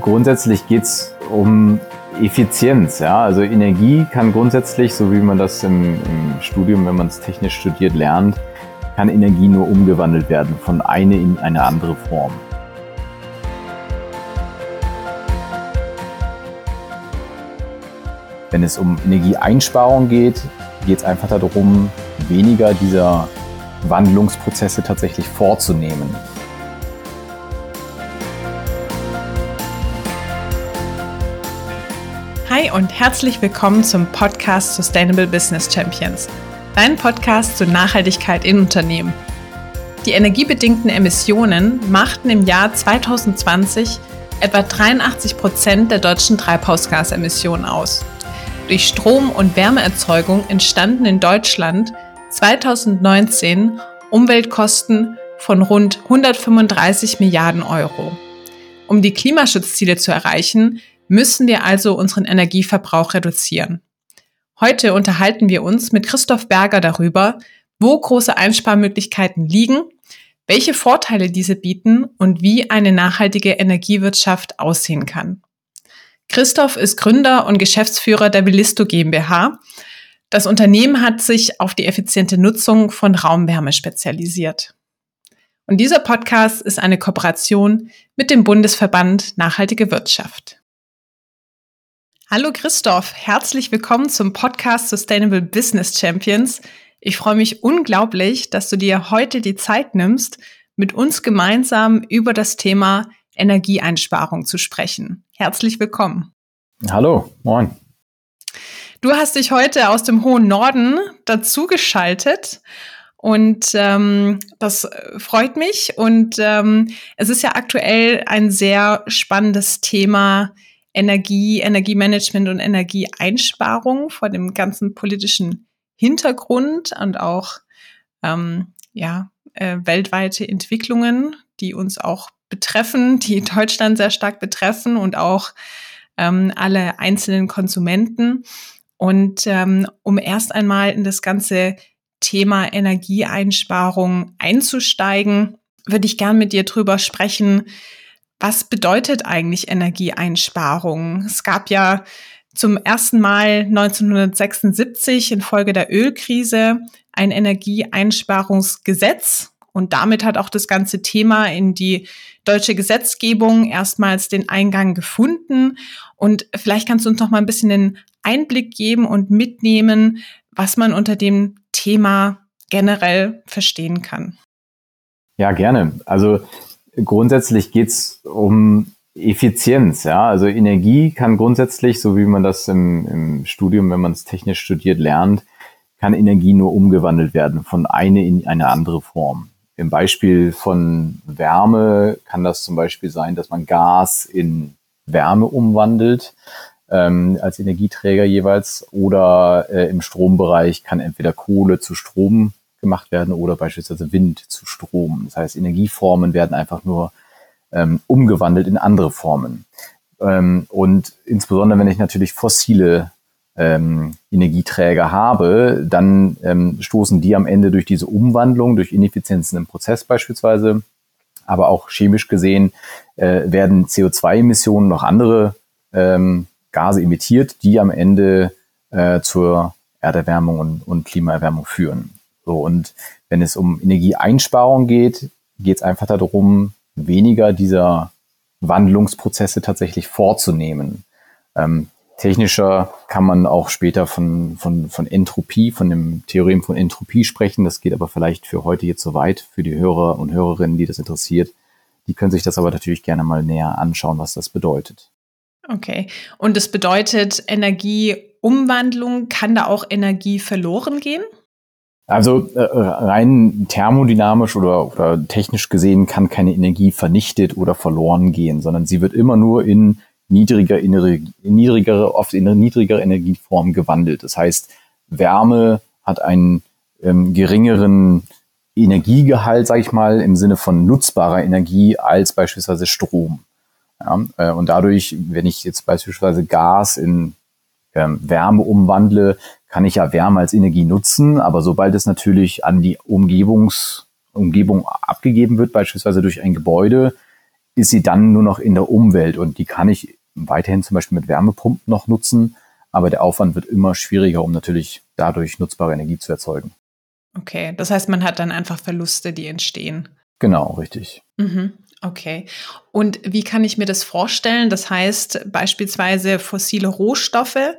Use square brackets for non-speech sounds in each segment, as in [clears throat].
grundsätzlich geht es um Effizienz. Ja? Also Energie kann grundsätzlich, so wie man das im, im Studium, wenn man es technisch studiert, lernt, kann Energie nur umgewandelt werden von eine in eine andere Form. Wenn es um Energieeinsparung geht, geht es einfach darum, weniger dieser Wandlungsprozesse tatsächlich vorzunehmen. Hi und herzlich willkommen zum Podcast Sustainable Business Champions, dein Podcast zur Nachhaltigkeit in Unternehmen. Die energiebedingten Emissionen machten im Jahr 2020 etwa 83 Prozent der deutschen Treibhausgasemissionen aus. Durch Strom- und Wärmeerzeugung entstanden in Deutschland 2019 Umweltkosten von rund 135 Milliarden Euro. Um die Klimaschutzziele zu erreichen, müssen wir also unseren Energieverbrauch reduzieren. Heute unterhalten wir uns mit Christoph Berger darüber, wo große Einsparmöglichkeiten liegen, welche Vorteile diese bieten und wie eine nachhaltige Energiewirtschaft aussehen kann. Christoph ist Gründer und Geschäftsführer der Willisto GmbH. Das Unternehmen hat sich auf die effiziente Nutzung von Raumwärme spezialisiert. Und dieser Podcast ist eine Kooperation mit dem Bundesverband Nachhaltige Wirtschaft. Hallo Christoph, herzlich willkommen zum Podcast Sustainable Business Champions. Ich freue mich unglaublich, dass du dir heute die Zeit nimmst, mit uns gemeinsam über das Thema Energieeinsparung zu sprechen. Herzlich willkommen. Hallo, moin. Du hast dich heute aus dem hohen Norden dazugeschaltet und ähm, das freut mich. Und ähm, es ist ja aktuell ein sehr spannendes Thema, Energie, Energiemanagement und Energieeinsparung vor dem ganzen politischen Hintergrund und auch ähm, ja, äh, weltweite Entwicklungen, die uns auch betreffen, die Deutschland sehr stark betreffen und auch ähm, alle einzelnen Konsumenten. Und ähm, um erst einmal in das ganze Thema Energieeinsparung einzusteigen, würde ich gern mit dir drüber sprechen, was bedeutet eigentlich Energieeinsparung? Es gab ja zum ersten Mal 1976 infolge der Ölkrise ein Energieeinsparungsgesetz und damit hat auch das ganze Thema in die deutsche Gesetzgebung erstmals den Eingang gefunden. Und vielleicht kannst du uns noch mal ein bisschen den Einblick geben und mitnehmen, was man unter dem Thema generell verstehen kann. Ja, gerne. Also grundsätzlich geht es um Effizienz, ja. Also Energie kann grundsätzlich, so wie man das im, im Studium, wenn man es technisch studiert, lernt, kann Energie nur umgewandelt werden von eine in eine andere Form. Im Beispiel von Wärme kann das zum Beispiel sein, dass man Gas in Wärme umwandelt ähm, als Energieträger jeweils oder äh, im Strombereich kann entweder Kohle zu Strom gemacht werden oder beispielsweise Wind zu Strom. Das heißt, Energieformen werden einfach nur ähm, umgewandelt in andere Formen. Ähm, und insbesondere, wenn ich natürlich fossile ähm, Energieträger habe, dann ähm, stoßen die am Ende durch diese Umwandlung, durch Ineffizienzen im Prozess beispielsweise, aber auch chemisch gesehen äh, werden CO2-Emissionen noch andere ähm, Gase emittiert, die am Ende äh, zur Erderwärmung und, und Klimaerwärmung führen. So, und wenn es um Energieeinsparung geht, geht es einfach darum, weniger dieser Wandlungsprozesse tatsächlich vorzunehmen. Ähm, technischer kann man auch später von, von, von Entropie, von dem Theorem von Entropie sprechen. Das geht aber vielleicht für heute jetzt so weit, für die Hörer und Hörerinnen, die das interessiert. Die können sich das aber natürlich gerne mal näher anschauen, was das bedeutet. Okay. Und das bedeutet, Energieumwandlung, kann da auch Energie verloren gehen? Also äh, rein thermodynamisch oder, oder technisch gesehen kann keine Energie vernichtet oder verloren gehen, sondern sie wird immer nur in niedriger, in niedrigere, oft in niedrigere Energieform gewandelt. Das heißt, Wärme hat einen ähm, geringeren Energiegehalt, sage ich mal, im Sinne von nutzbarer Energie als beispielsweise Strom. Ja, äh, und dadurch, wenn ich jetzt beispielsweise Gas in ähm, Wärme umwandle, kann ich ja Wärme als Energie nutzen, aber sobald es natürlich an die Umgebungs, Umgebung abgegeben wird, beispielsweise durch ein Gebäude, ist sie dann nur noch in der Umwelt und die kann ich weiterhin zum Beispiel mit Wärmepumpen noch nutzen, aber der Aufwand wird immer schwieriger, um natürlich dadurch nutzbare Energie zu erzeugen. Okay, das heißt, man hat dann einfach Verluste, die entstehen. Genau, richtig. Mhm. Okay. Und wie kann ich mir das vorstellen? Das heißt beispielsweise fossile Rohstoffe,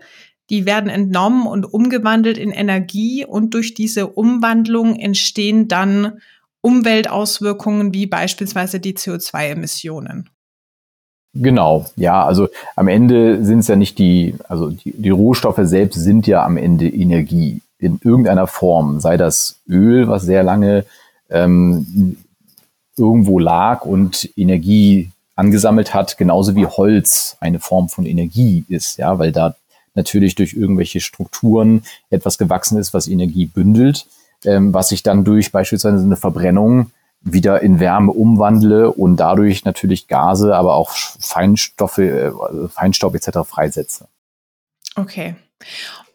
die werden entnommen und umgewandelt in Energie und durch diese Umwandlung entstehen dann Umweltauswirkungen wie beispielsweise die CO2-Emissionen. Genau, ja, also am Ende sind es ja nicht die, also die, die Rohstoffe selbst sind ja am Ende Energie in irgendeiner Form, sei das Öl, was sehr lange ähm, irgendwo lag und Energie angesammelt hat, genauso wie Holz eine Form von Energie ist, ja, weil da natürlich durch irgendwelche Strukturen etwas gewachsen ist, was Energie bündelt, ähm, was sich dann durch beispielsweise eine Verbrennung wieder in Wärme umwandle und dadurch natürlich Gase, aber auch Feinstoffe, äh, Feinstaub etc. freisetze. Okay.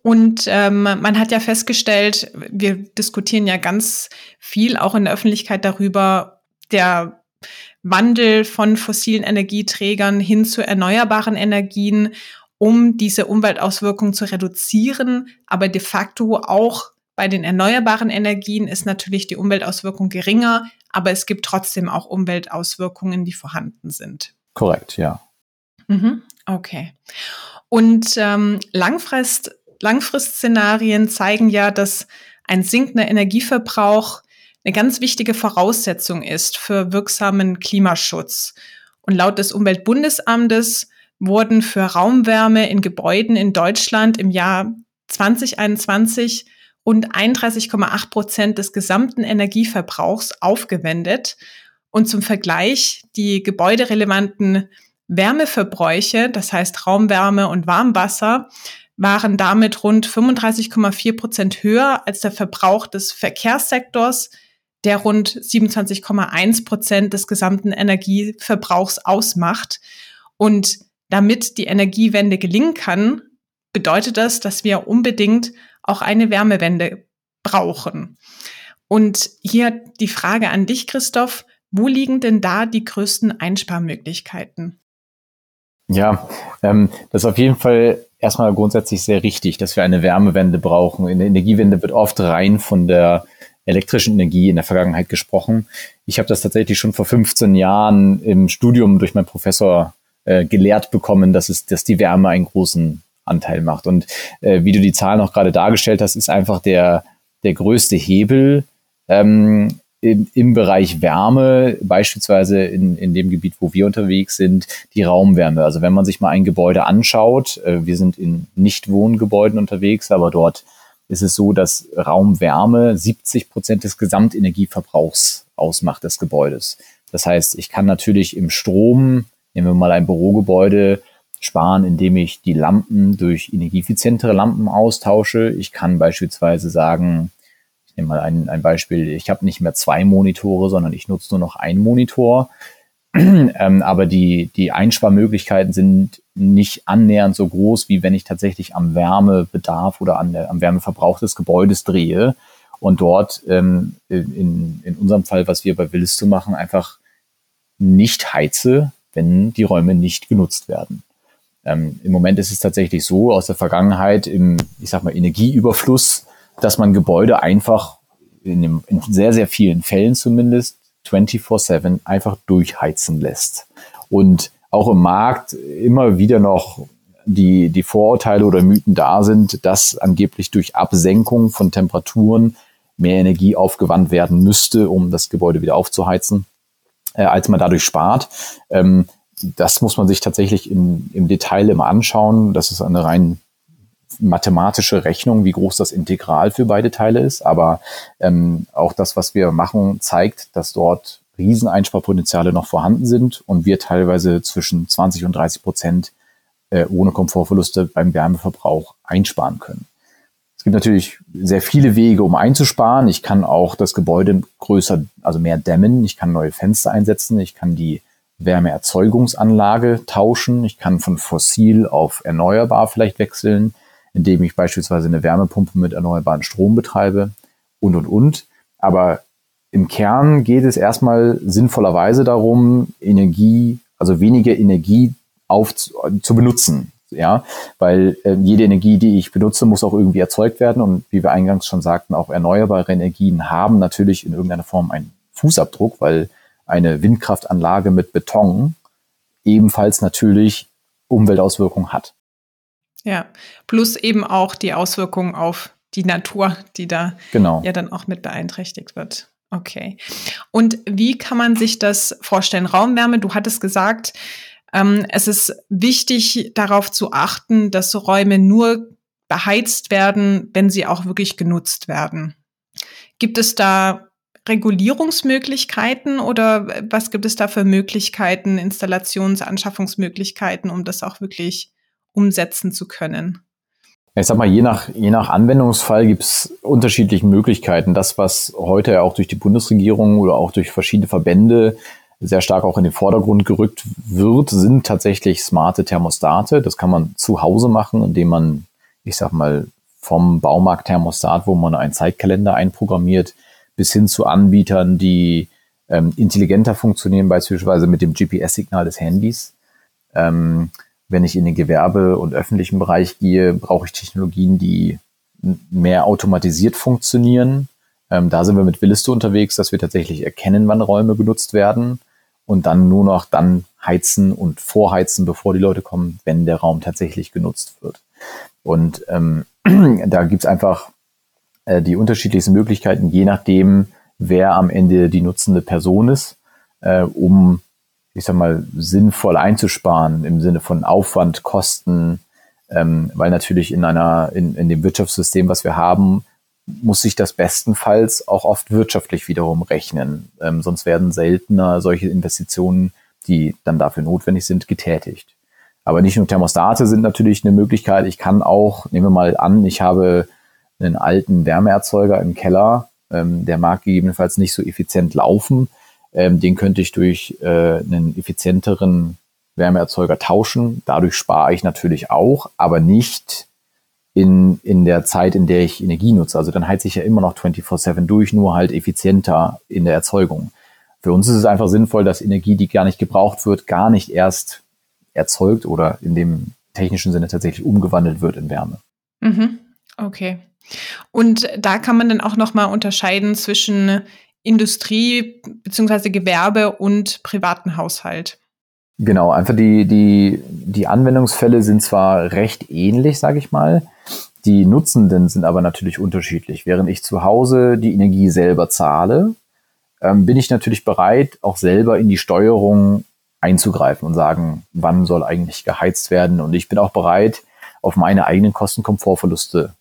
Und ähm, man hat ja festgestellt, wir diskutieren ja ganz viel auch in der Öffentlichkeit darüber, der Wandel von fossilen Energieträgern hin zu erneuerbaren Energien, um diese Umweltauswirkungen zu reduzieren, aber de facto auch bei den erneuerbaren Energien ist natürlich die Umweltauswirkung geringer, aber es gibt trotzdem auch Umweltauswirkungen, die vorhanden sind. Korrekt, ja. Mhm, okay. Und ähm, Langfrist, Langfristszenarien zeigen ja, dass ein sinkender Energieverbrauch eine ganz wichtige Voraussetzung ist für wirksamen Klimaschutz. Und laut des Umweltbundesamtes wurden für Raumwärme in Gebäuden in Deutschland im Jahr 2021 rund 31,8 Prozent des gesamten Energieverbrauchs aufgewendet. Und zum Vergleich, die gebäuderelevanten Wärmeverbräuche, das heißt Raumwärme und Warmwasser, waren damit rund 35,4 Prozent höher als der Verbrauch des Verkehrssektors, der rund 27,1 Prozent des gesamten Energieverbrauchs ausmacht. Und damit die Energiewende gelingen kann, bedeutet das, dass wir unbedingt auch eine Wärmewende brauchen. Und hier die Frage an dich, Christoph, wo liegen denn da die größten Einsparmöglichkeiten? Ja, ähm, das ist auf jeden Fall erstmal grundsätzlich sehr richtig, dass wir eine Wärmewende brauchen. In der Energiewende wird oft rein von der elektrischen Energie in der Vergangenheit gesprochen. Ich habe das tatsächlich schon vor 15 Jahren im Studium durch meinen Professor äh, gelehrt bekommen, dass es, dass die Wärme einen großen Anteil macht. Und äh, wie du die Zahlen auch gerade dargestellt hast, ist einfach der, der größte Hebel ähm, im, im Bereich Wärme, beispielsweise in, in dem Gebiet, wo wir unterwegs sind, die Raumwärme. Also wenn man sich mal ein Gebäude anschaut, äh, wir sind in Nicht-Wohngebäuden unterwegs, aber dort ist es so, dass Raumwärme 70 Prozent des Gesamtenergieverbrauchs ausmacht des Gebäudes. Das heißt, ich kann natürlich im Strom, nehmen wir mal ein Bürogebäude, sparen, indem ich die Lampen durch energieeffizientere Lampen austausche. Ich kann beispielsweise sagen, ich nehme mal ein, ein Beispiel, ich habe nicht mehr zwei Monitore, sondern ich nutze nur noch einen Monitor. [clears throat] ähm, aber die, die Einsparmöglichkeiten sind nicht annähernd so groß, wie wenn ich tatsächlich am Wärmebedarf oder an der, am Wärmeverbrauch des Gebäudes drehe und dort ähm, in, in unserem Fall, was wir bei Willisto machen, einfach nicht heize, wenn die Räume nicht genutzt werden. Ähm, Im Moment ist es tatsächlich so aus der Vergangenheit im, ich sag mal, Energieüberfluss, dass man Gebäude einfach in, dem, in sehr, sehr vielen Fällen zumindest 24-7 einfach durchheizen lässt. Und auch im Markt immer wieder noch die, die Vorurteile oder Mythen da sind, dass angeblich durch Absenkung von Temperaturen mehr Energie aufgewandt werden müsste, um das Gebäude wieder aufzuheizen, äh, als man dadurch spart. Ähm, das muss man sich tatsächlich im, im Detail immer anschauen. Das ist eine rein mathematische Rechnung, wie groß das Integral für beide Teile ist. Aber ähm, auch das, was wir machen, zeigt, dass dort Rieseneinsparpotenziale noch vorhanden sind und wir teilweise zwischen 20 und 30 Prozent äh, ohne Komfortverluste beim Wärmeverbrauch einsparen können. Es gibt natürlich sehr viele Wege, um einzusparen. Ich kann auch das Gebäude größer, also mehr dämmen. Ich kann neue Fenster einsetzen. Ich kann die Wärmeerzeugungsanlage tauschen. Ich kann von fossil auf erneuerbar vielleicht wechseln, indem ich beispielsweise eine Wärmepumpe mit erneuerbaren Strom betreibe und, und, und. Aber im Kern geht es erstmal sinnvollerweise darum, Energie, also weniger Energie auf, zu benutzen. Ja, weil äh, jede Energie, die ich benutze, muss auch irgendwie erzeugt werden. Und wie wir eingangs schon sagten, auch erneuerbare Energien haben natürlich in irgendeiner Form einen Fußabdruck, weil eine Windkraftanlage mit Beton ebenfalls natürlich Umweltauswirkungen hat. Ja, plus eben auch die Auswirkungen auf die Natur, die da genau. ja dann auch mit beeinträchtigt wird. Okay. Und wie kann man sich das vorstellen? Raumwärme, du hattest gesagt, ähm, es ist wichtig darauf zu achten, dass Räume nur beheizt werden, wenn sie auch wirklich genutzt werden. Gibt es da Regulierungsmöglichkeiten oder was gibt es da für Möglichkeiten, Installations-, Anschaffungsmöglichkeiten, um das auch wirklich umsetzen zu können? Ich sag mal, je nach, je nach Anwendungsfall gibt es unterschiedliche Möglichkeiten. Das, was heute ja auch durch die Bundesregierung oder auch durch verschiedene Verbände sehr stark auch in den Vordergrund gerückt wird, sind tatsächlich smarte Thermostate. Das kann man zu Hause machen, indem man, ich sag mal, vom Baumarkt-Thermostat, wo man einen Zeitkalender einprogrammiert, bis hin zu Anbietern, die ähm, intelligenter funktionieren, beispielsweise mit dem GPS-Signal des Handys. Ähm, wenn ich in den Gewerbe- und öffentlichen Bereich gehe, brauche ich Technologien, die mehr automatisiert funktionieren. Ähm, da sind wir mit Willisto unterwegs, dass wir tatsächlich erkennen, wann Räume genutzt werden und dann nur noch dann heizen und vorheizen, bevor die Leute kommen, wenn der Raum tatsächlich genutzt wird. Und ähm, [clears throat] da gibt's einfach äh, die unterschiedlichsten Möglichkeiten, je nachdem, wer am Ende die nutzende Person ist, äh, um ich sag mal, sinnvoll einzusparen im Sinne von Aufwand, Kosten, ähm, weil natürlich in einer, in, in dem Wirtschaftssystem, was wir haben, muss sich das bestenfalls auch oft wirtschaftlich wiederum rechnen. Ähm, sonst werden seltener solche Investitionen, die dann dafür notwendig sind, getätigt. Aber nicht nur Thermostate sind natürlich eine Möglichkeit. Ich kann auch, nehmen wir mal an, ich habe einen alten Wärmeerzeuger im Keller, ähm, der mag gegebenenfalls nicht so effizient laufen ähm, den könnte ich durch äh, einen effizienteren Wärmeerzeuger tauschen. Dadurch spare ich natürlich auch, aber nicht in, in der Zeit, in der ich Energie nutze. Also dann heize ich ja immer noch 24-7 durch, nur halt effizienter in der Erzeugung. Für uns ist es einfach sinnvoll, dass Energie, die gar nicht gebraucht wird, gar nicht erst erzeugt oder in dem technischen Sinne tatsächlich umgewandelt wird in Wärme. Mhm. Okay. Und da kann man dann auch nochmal unterscheiden zwischen Industrie beziehungsweise Gewerbe und privaten Haushalt. Genau, einfach die, die, die Anwendungsfälle sind zwar recht ähnlich, sage ich mal, die Nutzenden sind aber natürlich unterschiedlich. Während ich zu Hause die Energie selber zahle, ähm, bin ich natürlich bereit, auch selber in die Steuerung einzugreifen und sagen, wann soll eigentlich geheizt werden. Und ich bin auch bereit, auf meine eigenen Kostenkomfortverluste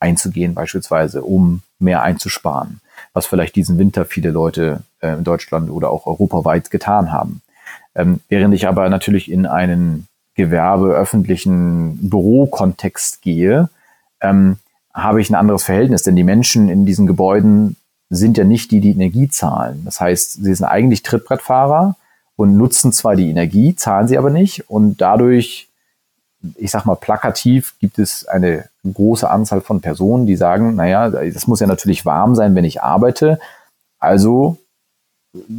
einzugehen, beispielsweise, um mehr einzusparen was vielleicht diesen Winter viele Leute äh, in Deutschland oder auch europaweit getan haben. Ähm, während ich aber natürlich in einen Gewerbe, öffentlichen Bürokontext gehe, ähm, habe ich ein anderes Verhältnis, denn die Menschen in diesen Gebäuden sind ja nicht die, die Energie zahlen. Das heißt, sie sind eigentlich Trittbrettfahrer und nutzen zwar die Energie, zahlen sie aber nicht und dadurch ich sag mal, plakativ gibt es eine große Anzahl von Personen, die sagen, naja, das muss ja natürlich warm sein, wenn ich arbeite. Also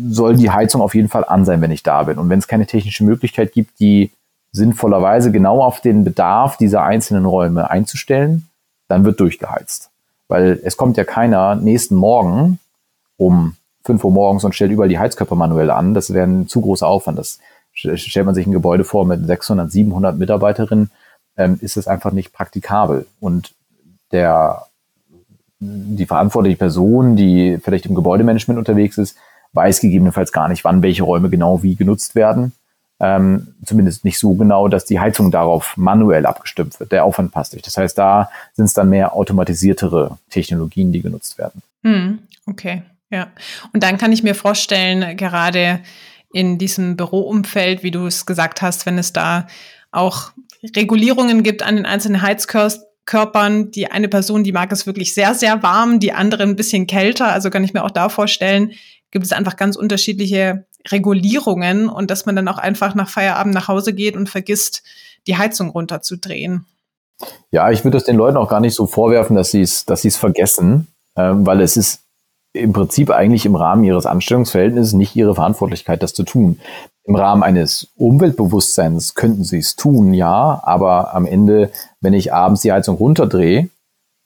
soll die Heizung auf jeden Fall an sein, wenn ich da bin. Und wenn es keine technische Möglichkeit gibt, die sinnvollerweise genau auf den Bedarf dieser einzelnen Räume einzustellen, dann wird durchgeheizt. Weil es kommt ja keiner nächsten Morgen um 5 Uhr morgens und stellt überall die Heizkörper manuell an. Das wäre ein zu großer Aufwand. Das stellt man sich ein Gebäude vor mit 600, 700 Mitarbeiterinnen, ähm, ist es einfach nicht praktikabel. Und der, die verantwortliche Person, die vielleicht im Gebäudemanagement unterwegs ist, weiß gegebenenfalls gar nicht, wann welche Räume genau wie genutzt werden. Ähm, zumindest nicht so genau, dass die Heizung darauf manuell abgestimmt wird. Der Aufwand passt nicht. Das heißt, da sind es dann mehr automatisiertere Technologien, die genutzt werden. Hm, okay, ja. Und dann kann ich mir vorstellen, gerade in diesem Büroumfeld, wie du es gesagt hast, wenn es da auch Regulierungen gibt an den einzelnen Heizkörpern. Die eine Person, die mag es wirklich sehr, sehr warm, die andere ein bisschen kälter. Also kann ich mir auch da vorstellen, gibt es einfach ganz unterschiedliche Regulierungen und dass man dann auch einfach nach Feierabend nach Hause geht und vergisst, die Heizung runterzudrehen. Ja, ich würde es den Leuten auch gar nicht so vorwerfen, dass sie es, dass es vergessen, ähm, weil es ist im Prinzip eigentlich im Rahmen ihres Anstellungsverhältnisses nicht ihre Verantwortlichkeit, das zu tun. Im Rahmen eines Umweltbewusstseins könnten sie es tun, ja, aber am Ende, wenn ich abends die Heizung runterdrehe,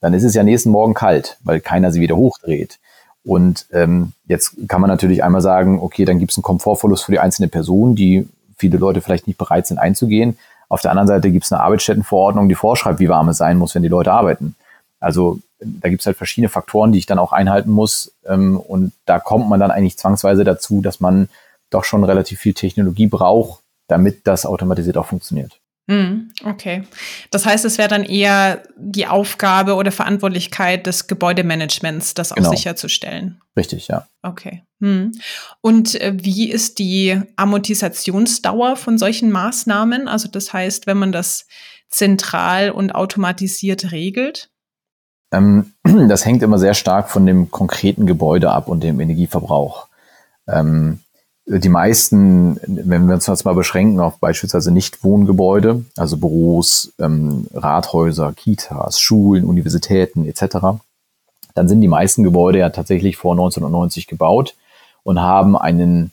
dann ist es ja nächsten Morgen kalt, weil keiner sie wieder hochdreht. Und ähm, jetzt kann man natürlich einmal sagen, okay, dann gibt es einen Komfortverlust für die einzelne Person, die viele Leute vielleicht nicht bereit sind einzugehen. Auf der anderen Seite gibt es eine Arbeitsstättenverordnung, die vorschreibt, wie warm es sein muss, wenn die Leute arbeiten. Also da gibt es halt verschiedene Faktoren, die ich dann auch einhalten muss. Ähm, und da kommt man dann eigentlich zwangsweise dazu, dass man doch schon relativ viel Technologie braucht, damit das automatisiert auch funktioniert. Hm, okay. Das heißt, es wäre dann eher die Aufgabe oder Verantwortlichkeit des Gebäudemanagements, das auch genau. sicherzustellen. Richtig, ja. Okay. Hm. Und äh, wie ist die Amortisationsdauer von solchen Maßnahmen? Also das heißt, wenn man das zentral und automatisiert regelt? Ähm, [clears throat] das hängt immer sehr stark von dem konkreten Gebäude ab und dem Energieverbrauch. Ähm, die meisten, wenn wir uns jetzt mal beschränken auf beispielsweise Nicht-Wohngebäude, also Büros, ähm, Rathäuser, Kitas, Schulen, Universitäten etc., dann sind die meisten Gebäude ja tatsächlich vor 1990 gebaut und haben einen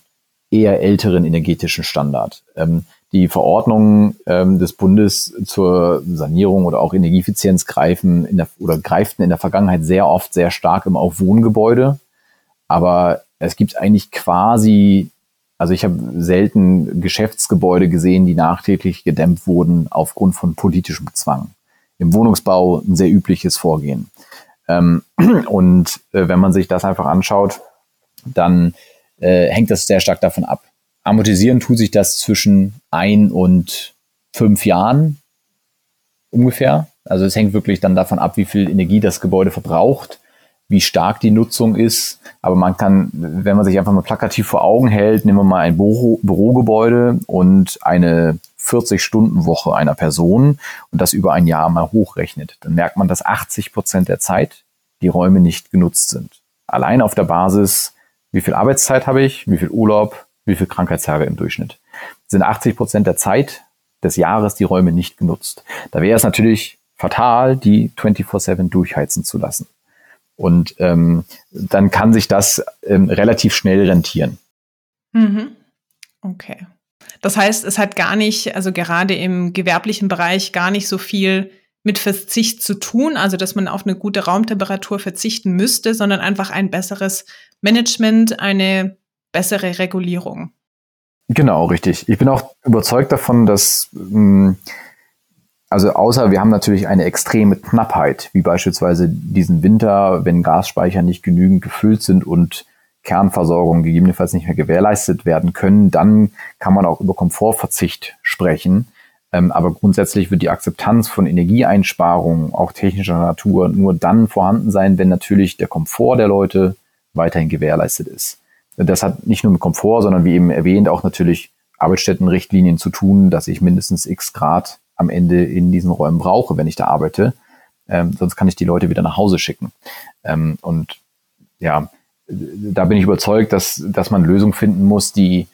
eher älteren energetischen Standard. Ähm, die Verordnungen ähm, des Bundes zur Sanierung oder auch Energieeffizienz greifen in der, oder greiften in der Vergangenheit sehr oft sehr stark immer auf Wohngebäude. Aber es gibt eigentlich quasi also ich habe selten Geschäftsgebäude gesehen, die nachträglich gedämmt wurden aufgrund von politischem Zwang. Im Wohnungsbau ein sehr übliches Vorgehen. Ähm, [clears throat] und äh, wenn man sich das einfach anschaut, dann äh, hängt das sehr stark davon ab. Amortisieren tut sich das zwischen ein und fünf Jahren ungefähr. Also es hängt wirklich dann davon ab, wie viel Energie das Gebäude verbraucht wie stark die Nutzung ist. Aber man kann, wenn man sich einfach mal plakativ vor Augen hält, nehmen wir mal ein Büro, Bürogebäude und eine 40-Stunden-Woche einer Person und das über ein Jahr mal hochrechnet, dann merkt man, dass 80 Prozent der Zeit die Räume nicht genutzt sind. Allein auf der Basis, wie viel Arbeitszeit habe ich, wie viel Urlaub, wie viel Krankheitstage im Durchschnitt. Sind 80 Prozent der Zeit des Jahres die Räume nicht genutzt. Da wäre es natürlich fatal, die 24-7 durchheizen zu lassen. Und ähm, dann kann sich das ähm, relativ schnell rentieren. Mhm. Okay. Das heißt, es hat gar nicht, also gerade im gewerblichen Bereich, gar nicht so viel mit Verzicht zu tun, also dass man auf eine gute Raumtemperatur verzichten müsste, sondern einfach ein besseres Management, eine bessere Regulierung. Genau, richtig. Ich bin auch überzeugt davon, dass mh, hm, also außer wir haben natürlich eine extreme Knappheit, wie beispielsweise diesen Winter, wenn Gasspeicher nicht genügend gefüllt sind und Kernversorgung gegebenenfalls nicht mehr gewährleistet werden können, dann kann man auch über Komfortverzicht sprechen. Ähm, aber grundsätzlich wird die Akzeptanz von Energieeinsparungen, auch technischer Natur, nur dann vorhanden sein, wenn natürlich der Komfort der Leute weiterhin gewährleistet ist. Das hat nicht nur mit Komfort, sondern wie eben erwähnt auch natürlich Arbeitsstättenrichtlinien zu tun, dass ich mindestens x Grad am Ende in diesen Räumen brauche, wenn ich da arbeite. Ähm, sonst kann ich die Leute wieder nach Hause schicken. Ähm, und ja, da bin ich überzeugt, dass, dass man Lösungen finden muss, die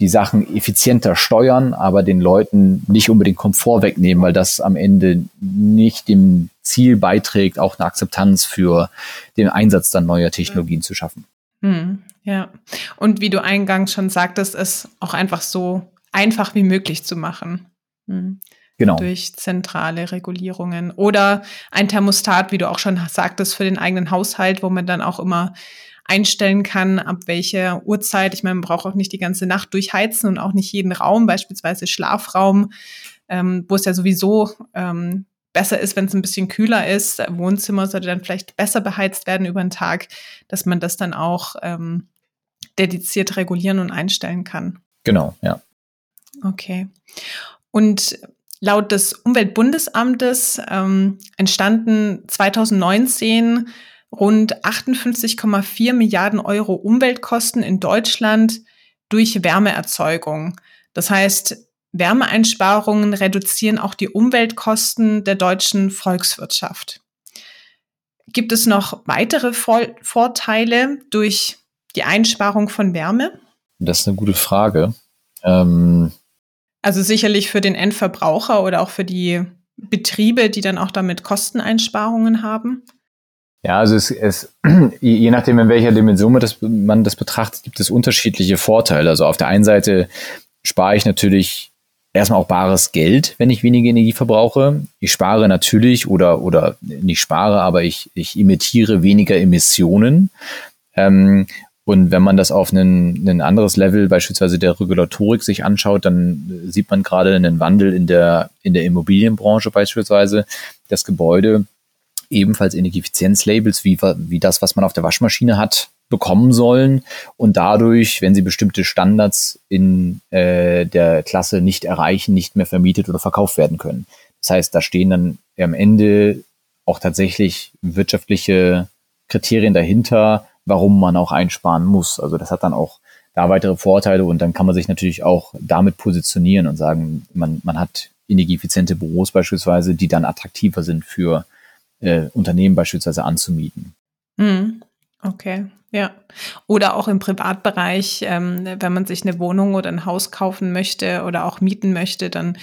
die Sachen effizienter steuern, aber den Leuten nicht unbedingt Komfort wegnehmen, weil das am Ende nicht dem Ziel beiträgt, auch eine Akzeptanz für den Einsatz dann neuer Technologien zu schaffen. Hm, ja, und wie du eingangs schon sagtest, es auch einfach so einfach wie möglich zu machen. Hm. Genau. Durch zentrale Regulierungen. Oder ein Thermostat, wie du auch schon sagtest, für den eigenen Haushalt, wo man dann auch immer einstellen kann, ab welcher Uhrzeit. Ich meine, man braucht auch nicht die ganze Nacht durchheizen und auch nicht jeden Raum, beispielsweise Schlafraum, ähm, wo es ja sowieso ähm, besser ist, wenn es ein bisschen kühler ist. Wohnzimmer sollte dann vielleicht besser beheizt werden über den Tag, dass man das dann auch ähm, dediziert regulieren und einstellen kann. Genau, ja. Okay. Und Laut des Umweltbundesamtes ähm, entstanden 2019 rund 58,4 Milliarden Euro Umweltkosten in Deutschland durch Wärmeerzeugung. Das heißt, Wärmeeinsparungen reduzieren auch die Umweltkosten der deutschen Volkswirtschaft. Gibt es noch weitere Vorteile durch die Einsparung von Wärme? Das ist eine gute Frage. Ähm, also sicherlich für den Endverbraucher oder auch für die Betriebe, die dann auch damit Kosteneinsparungen haben. Ja, also es, es [clears throat] je nachdem, in welcher Dimension man das, man das betrachtet, gibt es unterschiedliche Vorteile. Also auf der einen Seite spare ich natürlich erstmal auch bares Geld, wenn ich weniger Energie verbrauche. Ich spare natürlich oder, oder nicht spare, aber ich, ich emittiere weniger Emissionen. Ähm, und wenn man das auf ein, anderes Level, beispielsweise der Regulatorik, sich anschaut, dann sieht man gerade einen Wandel in der, in der Immobilienbranche beispielsweise. Das Gebäude ebenfalls Energieeffizienzlabels wie, wie das, was man auf der Waschmaschine hat, bekommen sollen und dadurch, wenn sie bestimmte Standards in äh, der Klasse nicht erreichen, nicht mehr vermietet oder verkauft werden können. Das heißt, da stehen dann am Ende auch tatsächlich wirtschaftliche Kriterien dahinter, warum man auch einsparen muss. Also das hat dann auch da weitere Vorteile und dann kann man sich natürlich auch damit positionieren und sagen, man, man hat energieeffiziente Büros beispielsweise, die dann attraktiver sind für äh, Unternehmen beispielsweise anzumieten. Mhm. Okay, ja. Oder auch im Privatbereich, ähm, wenn man sich eine Wohnung oder ein Haus kaufen möchte oder auch mieten möchte, dann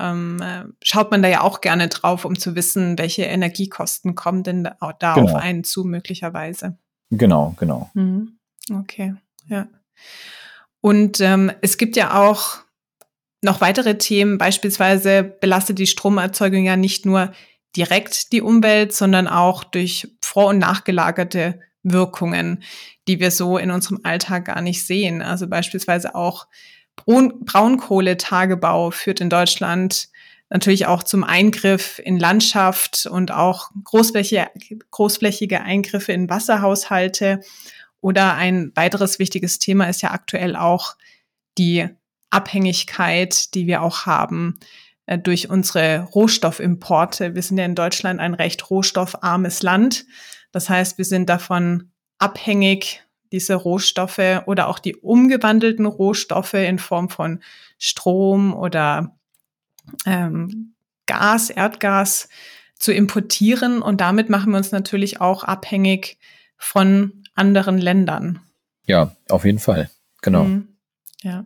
ähm, äh, schaut man da ja auch gerne drauf, um zu wissen, welche Energiekosten kommen denn da, da genau. auf einen zu möglicherweise. Genau, genau. Mhm. Okay, ja. Und ähm, es gibt ja auch noch weitere Themen, beispielsweise belastet die Stromerzeugung ja nicht nur direkt die Umwelt, sondern auch durch vor- und nachgelagerte Wirkungen, die wir so in unserem Alltag gar nicht sehen. Also beispielsweise auch Braunkohletagebau führt in Deutschland natürlich auch zum Eingriff in Landschaft und auch großflächige, Eingriffe in Wasserhaushalte. Oder ein weiteres wichtiges Thema ist ja aktuell auch die Abhängigkeit, die wir auch haben äh, durch unsere Rohstoffimporte. Wir sind ja in Deutschland ein recht rohstoffarmes Land. Das heißt, wir sind davon abhängig, diese Rohstoffe oder auch die umgewandelten Rohstoffe in Form von Strom oder ähm, Gas, Erdgas zu importieren. Und damit machen wir uns natürlich auch abhängig von anderen Ländern. Ja, auf jeden Fall. Genau. Mhm. Ja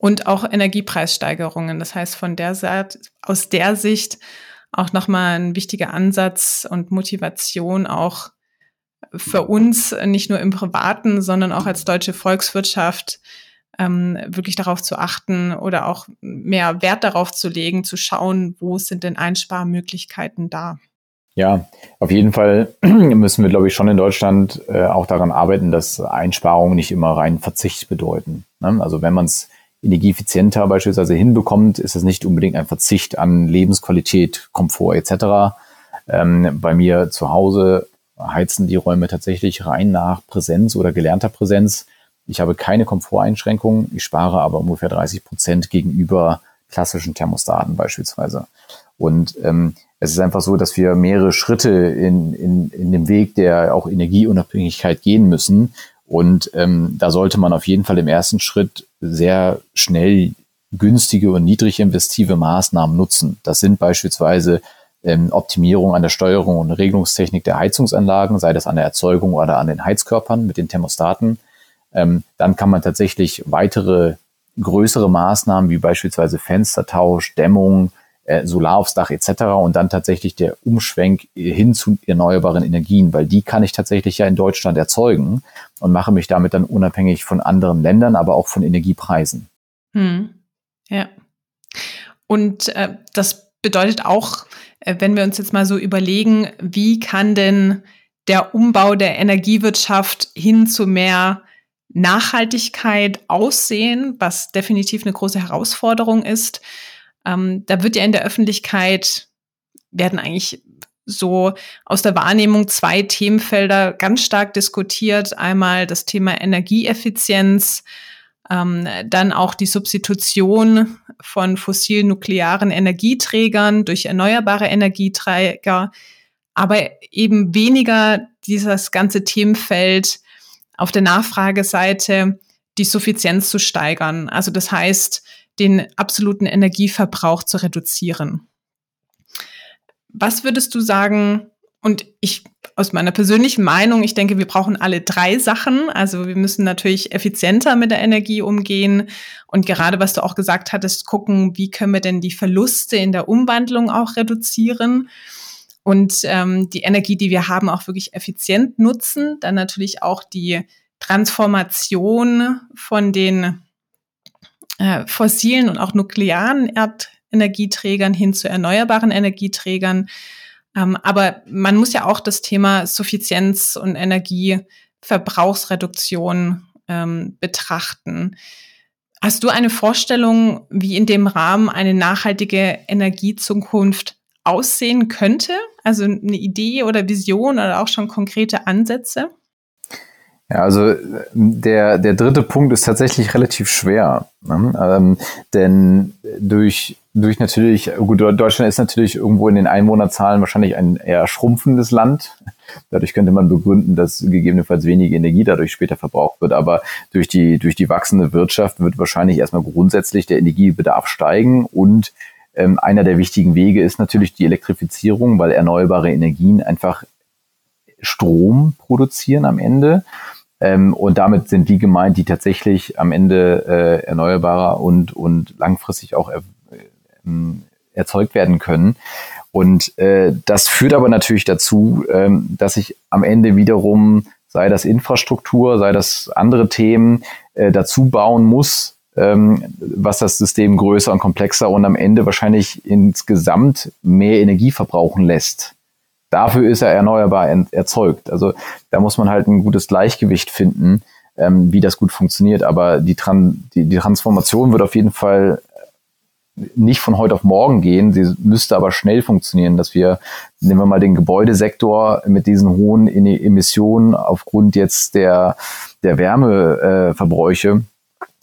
und auch Energiepreissteigerungen. Das heißt, von der Seite, aus der Sicht auch nochmal ein wichtiger Ansatz und Motivation auch für uns, nicht nur im Privaten, sondern auch als deutsche Volkswirtschaft, ähm, wirklich darauf zu achten oder auch mehr Wert darauf zu legen, zu schauen, wo sind denn Einsparmöglichkeiten da. Ja, auf jeden Fall [clears throat] müssen wir, glaube ich, schon in Deutschland äh, auch daran arbeiten, dass Einsparungen nicht immer rein Verzicht bedeuten. Ne? Also wenn man es energieeffizienter beispielsweise hinbekommt, ist es nicht unbedingt ein Verzicht an Lebensqualität, Komfort etc. Ähm, bei mir zu Hause heizen die Räume tatsächlich rein nach Präsenz oder gelernter Präsenz. Ich habe keine Komforteinschränkungen, ich spare aber ungefähr 30 Prozent gegenüber klassischen Thermostaten beispielsweise. Und ähm, es ist einfach so, dass wir mehrere Schritte in, in, in dem Weg der auch Energieunabhängigkeit gehen müssen. Und ähm, da sollte man auf jeden Fall im ersten Schritt sehr schnell günstige und niedrig investive Maßnahmen nutzen. Das sind beispielsweise ähm, Optimierung an der Steuerung und Regelungstechnik der Heizungsanlagen, sei das an der Erzeugung oder an den Heizkörpern mit den Thermostaten. Ähm, dann kann man tatsächlich weitere größere Maßnahmen wie beispielsweise Fenstertausch, Dämmung, äh, Solar aufs Dach etc. und dann tatsächlich der Umschwenk hin zu erneuerbaren Energien, weil die kann ich tatsächlich ja in Deutschland erzeugen und mache mich damit dann unabhängig von anderen Ländern, aber auch von Energiepreisen. Hm. Ja. Und äh, das bedeutet auch, äh, wenn wir uns jetzt mal so überlegen, wie kann denn der Umbau der Energiewirtschaft hin zu mehr Nachhaltigkeit aussehen, was definitiv eine große Herausforderung ist. Ähm, da wird ja in der Öffentlichkeit, werden eigentlich so aus der Wahrnehmung zwei Themenfelder ganz stark diskutiert. Einmal das Thema Energieeffizienz, ähm, dann auch die Substitution von fossilen nuklearen Energieträgern durch erneuerbare Energieträger, aber eben weniger dieses ganze Themenfeld auf der Nachfrageseite, die Suffizienz zu steigern. Also das heißt, den absoluten Energieverbrauch zu reduzieren. Was würdest du sagen? Und ich aus meiner persönlichen Meinung, ich denke, wir brauchen alle drei Sachen. Also wir müssen natürlich effizienter mit der Energie umgehen und gerade was du auch gesagt hattest, gucken, wie können wir denn die Verluste in der Umwandlung auch reduzieren. Und ähm, die Energie, die wir haben, auch wirklich effizient nutzen. Dann natürlich auch die Transformation von den äh, fossilen und auch nuklearen Erdenergieträgern hin zu erneuerbaren Energieträgern. Ähm, aber man muss ja auch das Thema Suffizienz und Energieverbrauchsreduktion ähm, betrachten. Hast du eine Vorstellung, wie in dem Rahmen eine nachhaltige Energiezukunft aussehen könnte? Also eine Idee oder Vision oder auch schon konkrete Ansätze? Ja, also der, der dritte Punkt ist tatsächlich relativ schwer. Ne? Ähm, denn durch, durch natürlich, gut, Deutschland ist natürlich irgendwo in den Einwohnerzahlen wahrscheinlich ein eher schrumpfendes Land. Dadurch könnte man begründen, dass gegebenenfalls weniger Energie dadurch später verbraucht wird. Aber durch die, durch die wachsende Wirtschaft wird wahrscheinlich erstmal grundsätzlich der Energiebedarf steigen und ähm, einer der wichtigen Wege ist natürlich die Elektrifizierung, weil erneuerbare Energien einfach Strom produzieren am Ende. Ähm, und damit sind die gemeint, die tatsächlich am Ende äh, erneuerbarer und, und langfristig auch er, äh, erzeugt werden können. Und äh, das führt aber natürlich dazu, ähm, dass ich am Ende wiederum, sei das Infrastruktur, sei das andere Themen, äh, dazu bauen muss, ähm, was das System größer und komplexer und am Ende wahrscheinlich insgesamt mehr Energie verbrauchen lässt. Dafür ist er erneuerbar erzeugt. Also da muss man halt ein gutes Gleichgewicht finden, ähm, wie das gut funktioniert. Aber die, Tran die, die Transformation wird auf jeden Fall nicht von heute auf morgen gehen. Sie müsste aber schnell funktionieren, dass wir, nehmen wir mal den Gebäudesektor mit diesen hohen Emissionen aufgrund jetzt der, der Wärmeverbräuche,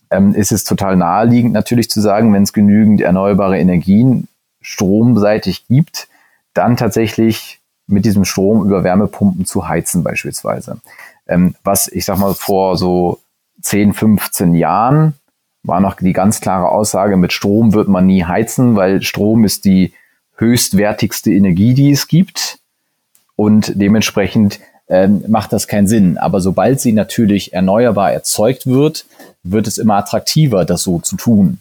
ähm, ist es total naheliegend natürlich zu sagen, wenn es genügend erneuerbare Energien stromseitig gibt, dann tatsächlich mit diesem Strom über Wärmepumpen zu heizen beispielsweise. Ähm, was ich sag mal vor so 10, 15 Jahren war noch die ganz klare Aussage, mit Strom wird man nie heizen, weil Strom ist die höchstwertigste Energie, die es gibt. Und dementsprechend ähm, macht das keinen Sinn. Aber sobald sie natürlich erneuerbar erzeugt wird, wird es immer attraktiver, das so zu tun.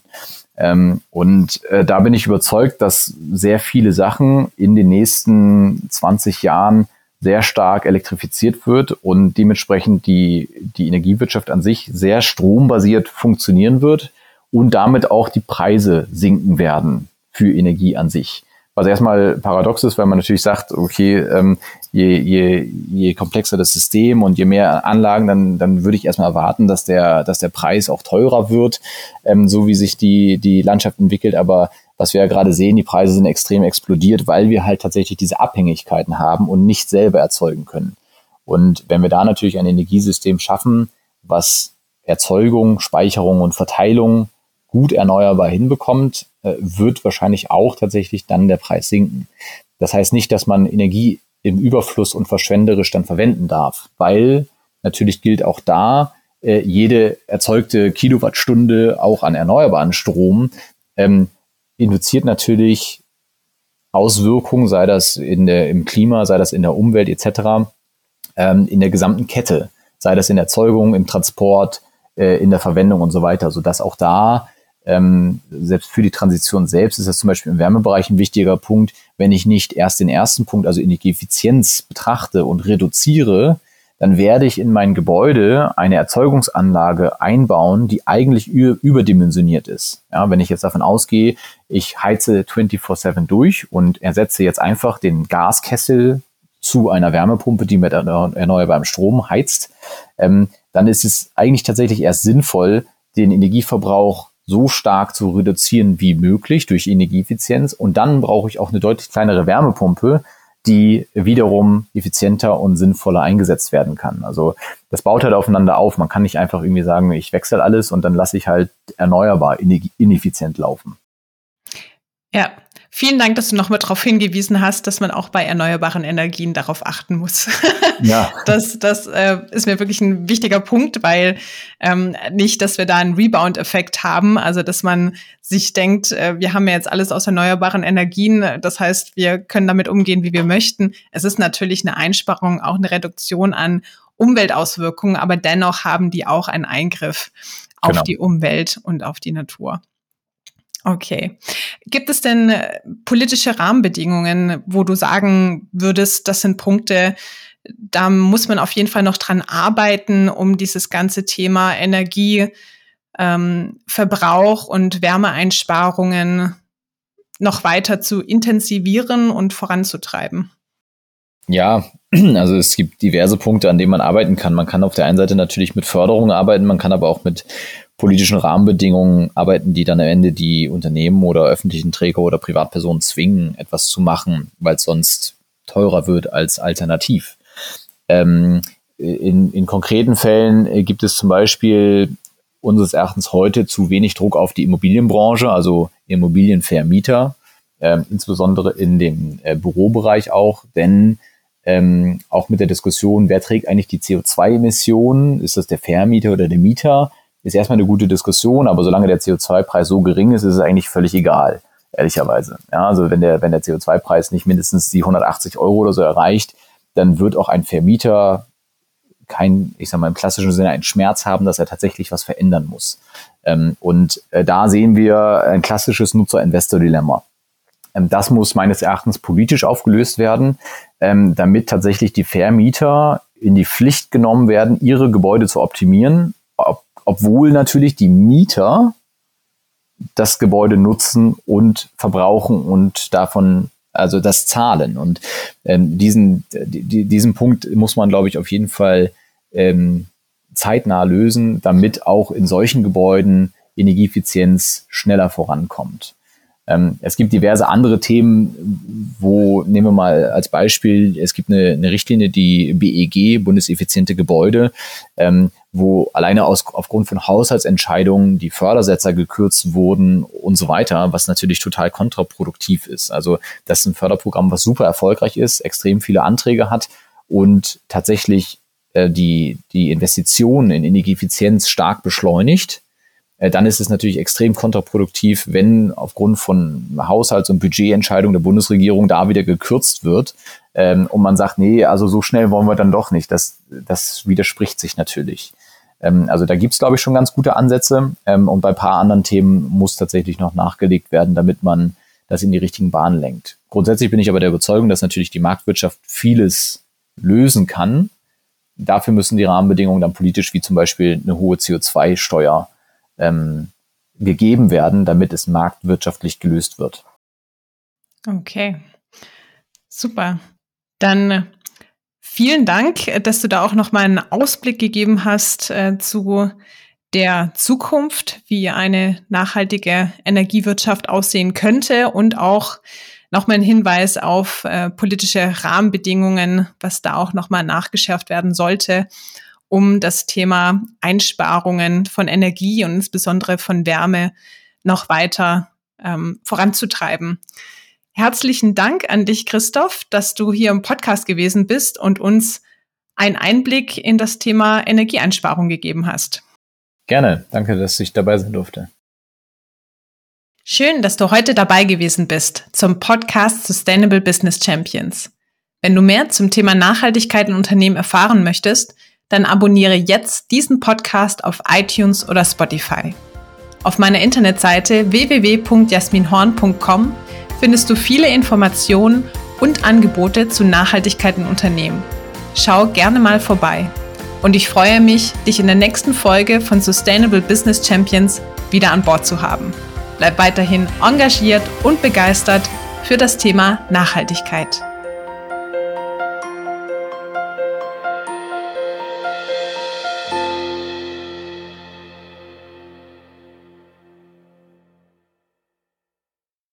Ähm, und äh, da bin ich überzeugt, dass sehr viele Sachen in den nächsten 20 Jahren sehr stark elektrifiziert wird und dementsprechend die, die Energiewirtschaft an sich sehr strombasiert funktionieren wird und damit auch die Preise sinken werden für Energie an sich. Was erstmal paradox ist, weil man natürlich sagt, okay, ähm, je, je, je komplexer das System und je mehr Anlagen, dann, dann würde ich erstmal erwarten, dass der, dass der Preis auch teurer wird, ähm, so wie sich die, die Landschaft entwickelt. Aber was wir ja gerade sehen, die Preise sind extrem explodiert, weil wir halt tatsächlich diese Abhängigkeiten haben und nicht selber erzeugen können. Und wenn wir da natürlich ein Energiesystem schaffen, was Erzeugung, Speicherung und Verteilung gut erneuerbar hinbekommt, wird wahrscheinlich auch tatsächlich dann der Preis sinken. Das heißt nicht, dass man Energie im Überfluss und verschwenderisch dann verwenden darf, weil natürlich gilt auch da, äh, jede erzeugte Kilowattstunde auch an erneuerbaren Strom ähm, induziert natürlich Auswirkungen, sei das in der, im Klima, sei das in der Umwelt etc., ähm, in der gesamten Kette, sei das in Erzeugung, im Transport, äh, in der Verwendung und so weiter, sodass auch da ähm, selbst für die Transition selbst ist das zum Beispiel im Wärmebereich ein wichtiger Punkt. Wenn ich nicht erst den ersten Punkt, also Energieeffizienz betrachte und reduziere, dann werde ich in mein Gebäude eine Erzeugungsanlage einbauen, die eigentlich überdimensioniert ist. Ja, wenn ich jetzt davon ausgehe, ich heize 24-7 durch und ersetze jetzt einfach den Gaskessel zu einer Wärmepumpe, die mit erneuerbarem Strom heizt, ähm, dann ist es eigentlich tatsächlich erst sinnvoll, den Energieverbrauch so stark zu reduzieren wie möglich durch Energieeffizienz. Und dann brauche ich auch eine deutlich kleinere Wärmepumpe, die wiederum effizienter und sinnvoller eingesetzt werden kann. Also das baut halt aufeinander auf. Man kann nicht einfach irgendwie sagen, ich wechsle alles und dann lasse ich halt erneuerbar ineffizient laufen. Ja, Vielen Dank, dass du noch mal darauf hingewiesen hast, dass man auch bei erneuerbaren Energien darauf achten muss. [laughs] Ja. Das, das äh, ist mir wirklich ein wichtiger Punkt, weil ähm, nicht, dass wir da einen Rebound-Effekt haben, also dass man sich denkt, äh, wir haben ja jetzt alles aus erneuerbaren Energien, das heißt, wir können damit umgehen, wie wir möchten. Es ist natürlich eine Einsparung, auch eine Reduktion an Umweltauswirkungen, aber dennoch haben die auch einen Eingriff auf genau. die Umwelt und auf die Natur. Okay. Gibt es denn äh, politische Rahmenbedingungen, wo du sagen würdest, das sind Punkte, da muss man auf jeden Fall noch dran arbeiten, um dieses ganze Thema Energieverbrauch ähm, und Wärmeeinsparungen noch weiter zu intensivieren und voranzutreiben? Ja, [clears throat] also es gibt diverse Punkte, an denen man arbeiten kann. Man kann auf der einen Seite natürlich mit Förderung arbeiten, man kann aber auch mit politischen Rahmenbedingungen arbeiten, die dann am Ende die Unternehmen oder öffentlichen Träger oder Privatpersonen zwingen, etwas zu machen, weil es sonst teurer wird als alternativ. Ähm, in, in konkreten Fällen äh, gibt es zum Beispiel unseres Erachtens heute zu wenig Druck auf die Immobilienbranche, also Immobilienvermieter, äh, insbesondere in dem äh, Bürobereich auch, denn ähm, auch mit der Diskussion, wer trägt eigentlich die CO2-Emissionen, ist das der Vermieter oder der Mieter, ist erstmal eine gute Diskussion, aber solange der CO2-Preis so gering ist, ist es eigentlich völlig egal, ehrlicherweise. Ja, also wenn der, wenn der CO2-Preis nicht mindestens die 180 Euro oder so erreicht, dann wird auch ein Vermieter kein, ich sag mal im klassischen Sinne, einen Schmerz haben, dass er tatsächlich was verändern muss. Ähm, und äh, da sehen wir ein klassisches Nutzer-Investor-Dilemma. Ähm, das muss meines Erachtens politisch aufgelöst werden, ähm, damit tatsächlich die Vermieter in die Pflicht genommen werden, ihre Gebäude zu optimieren, ob obwohl natürlich die Mieter das Gebäude nutzen und verbrauchen und davon also das zahlen. Und ähm, diesen, die, diesen Punkt muss man, glaube ich, auf jeden Fall ähm, zeitnah lösen, damit auch in solchen Gebäuden Energieeffizienz schneller vorankommt. Ähm, es gibt diverse andere Themen, wo, nehmen wir mal als Beispiel, es gibt eine, eine Richtlinie, die BEG, Bundeseffiziente Gebäude, ähm, wo alleine aus, aufgrund von Haushaltsentscheidungen die Fördersätze gekürzt wurden und so weiter, was natürlich total kontraproduktiv ist. Also das ist ein Förderprogramm, was super erfolgreich ist, extrem viele Anträge hat und tatsächlich äh, die, die Investitionen in Energieeffizienz stark beschleunigt dann ist es natürlich extrem kontraproduktiv, wenn aufgrund von Haushalts- und Budgetentscheidungen der Bundesregierung da wieder gekürzt wird ähm, und man sagt, nee, also so schnell wollen wir dann doch nicht. Das, das widerspricht sich natürlich. Ähm, also da gibt's glaube ich, schon ganz gute Ansätze ähm, und bei paar anderen Themen muss tatsächlich noch nachgelegt werden, damit man das in die richtigen Bahnen lenkt. Grundsätzlich bin ich aber der Überzeugung, dass natürlich die Marktwirtschaft vieles lösen kann. Dafür müssen die Rahmenbedingungen dann politisch, wie zum Beispiel eine hohe CO2-Steuer, ähm, gegeben werden, damit es marktwirtschaftlich gelöst wird. Okay, super. Dann äh, vielen Dank, dass du da auch noch mal einen Ausblick gegeben hast äh, zu der Zukunft, wie eine nachhaltige Energiewirtschaft aussehen könnte und auch nochmal ein Hinweis auf äh, politische Rahmenbedingungen, was da auch nochmal nachgeschärft werden sollte um das Thema Einsparungen von Energie und insbesondere von Wärme noch weiter ähm, voranzutreiben. Herzlichen Dank an dich, Christoph, dass du hier im Podcast gewesen bist und uns einen Einblick in das Thema Energieeinsparung gegeben hast. Gerne, danke, dass ich dabei sein durfte. Schön, dass du heute dabei gewesen bist zum Podcast Sustainable Business Champions. Wenn du mehr zum Thema Nachhaltigkeit in Unternehmen erfahren möchtest, dann abonniere jetzt diesen Podcast auf iTunes oder Spotify. Auf meiner Internetseite www.jasminhorn.com findest du viele Informationen und Angebote zu Nachhaltigkeit in Unternehmen. Schau gerne mal vorbei. Und ich freue mich, dich in der nächsten Folge von Sustainable Business Champions wieder an Bord zu haben. Bleib weiterhin engagiert und begeistert für das Thema Nachhaltigkeit.